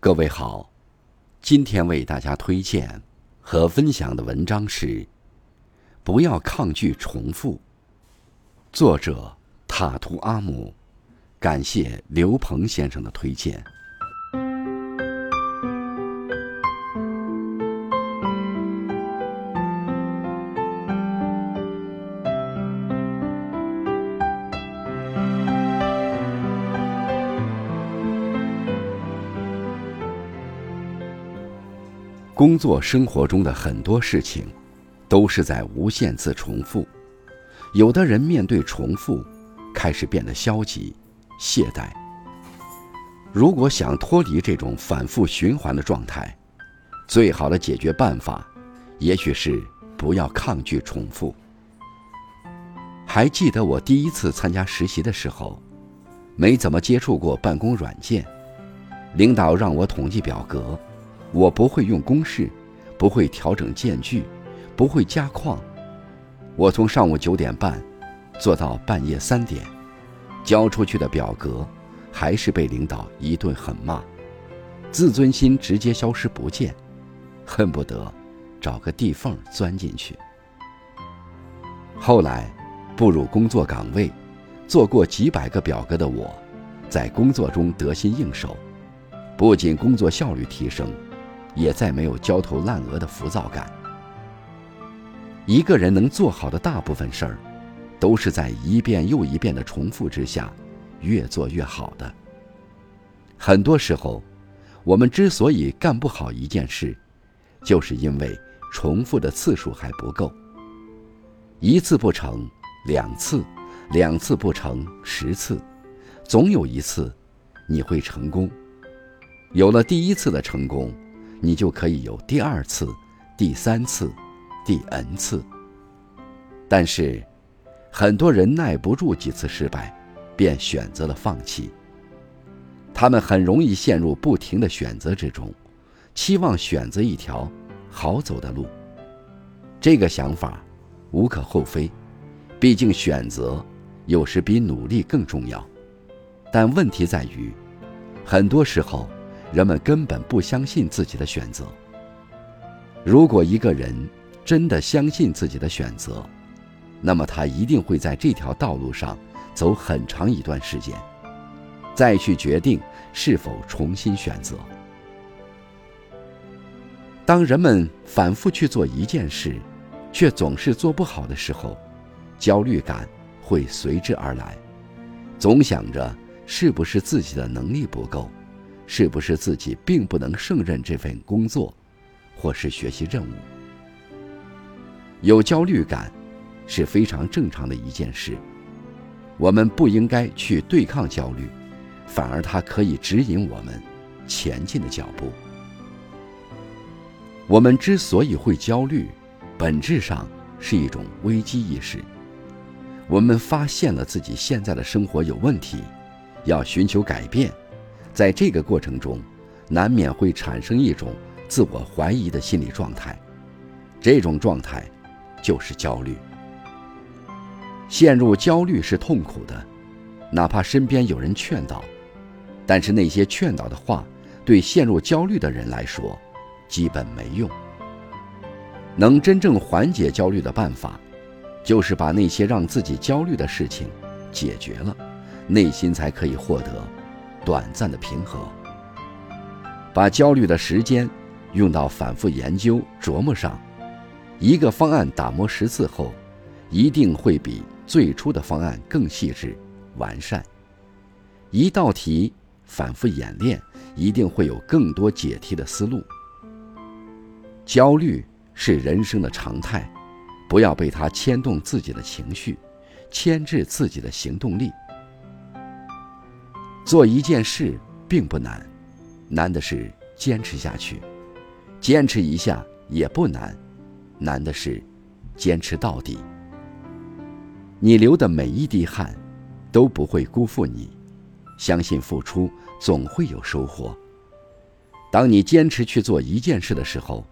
各位好，今天为大家推荐和分享的文章是《不要抗拒重复》，作者塔图阿姆，感谢刘鹏先生的推荐。工作生活中的很多事情，都是在无限次重复。有的人面对重复，开始变得消极、懈怠。如果想脱离这种反复循环的状态，最好的解决办法，也许是不要抗拒重复。还记得我第一次参加实习的时候，没怎么接触过办公软件，领导让我统计表格。我不会用公式，不会调整间距，不会加框。我从上午九点半做到半夜三点，交出去的表格还是被领导一顿狠骂，自尊心直接消失不见，恨不得找个地缝钻进去。后来步入工作岗位，做过几百个表格的我，在工作中得心应手，不仅工作效率提升。也再没有焦头烂额的浮躁感。一个人能做好的大部分事儿，都是在一遍又一遍的重复之下，越做越好的。很多时候，我们之所以干不好一件事，就是因为重复的次数还不够。一次不成，两次，两次不成，十次，总有一次，你会成功。有了第一次的成功。你就可以有第二次、第三次、第 n 次。但是，很多人耐不住几次失败，便选择了放弃。他们很容易陷入不停的选择之中，期望选择一条好走的路。这个想法无可厚非，毕竟选择有时比努力更重要。但问题在于，很多时候。人们根本不相信自己的选择。如果一个人真的相信自己的选择，那么他一定会在这条道路上走很长一段时间，再去决定是否重新选择。当人们反复去做一件事，却总是做不好的时候，焦虑感会随之而来，总想着是不是自己的能力不够。是不是自己并不能胜任这份工作，或是学习任务？有焦虑感，是非常正常的一件事。我们不应该去对抗焦虑，反而它可以指引我们前进的脚步。我们之所以会焦虑，本质上是一种危机意识。我们发现了自己现在的生活有问题，要寻求改变。在这个过程中，难免会产生一种自我怀疑的心理状态，这种状态就是焦虑。陷入焦虑是痛苦的，哪怕身边有人劝导，但是那些劝导的话，对陷入焦虑的人来说，基本没用。能真正缓解焦虑的办法，就是把那些让自己焦虑的事情解决了，内心才可以获得。短暂的平和，把焦虑的时间用到反复研究琢磨上。一个方案打磨十次后，一定会比最初的方案更细致、完善。一道题反复演练，一定会有更多解题的思路。焦虑是人生的常态，不要被它牵动自己的情绪，牵制自己的行动力。做一件事并不难，难的是坚持下去；坚持一下也不难，难的是坚持到底。你流的每一滴汗都不会辜负你，相信付出总会有收获。当你坚持去做一件事的时候，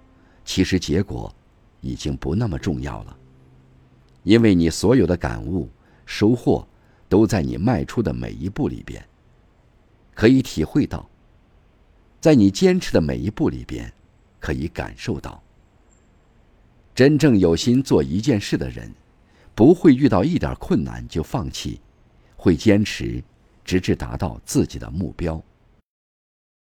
其实结果已经不那么重要了，因为你所有的感悟、收获都在你迈出的每一步里边。可以体会到，在你坚持的每一步里边，可以感受到。真正有心做一件事的人，不会遇到一点困难就放弃，会坚持，直至达到自己的目标。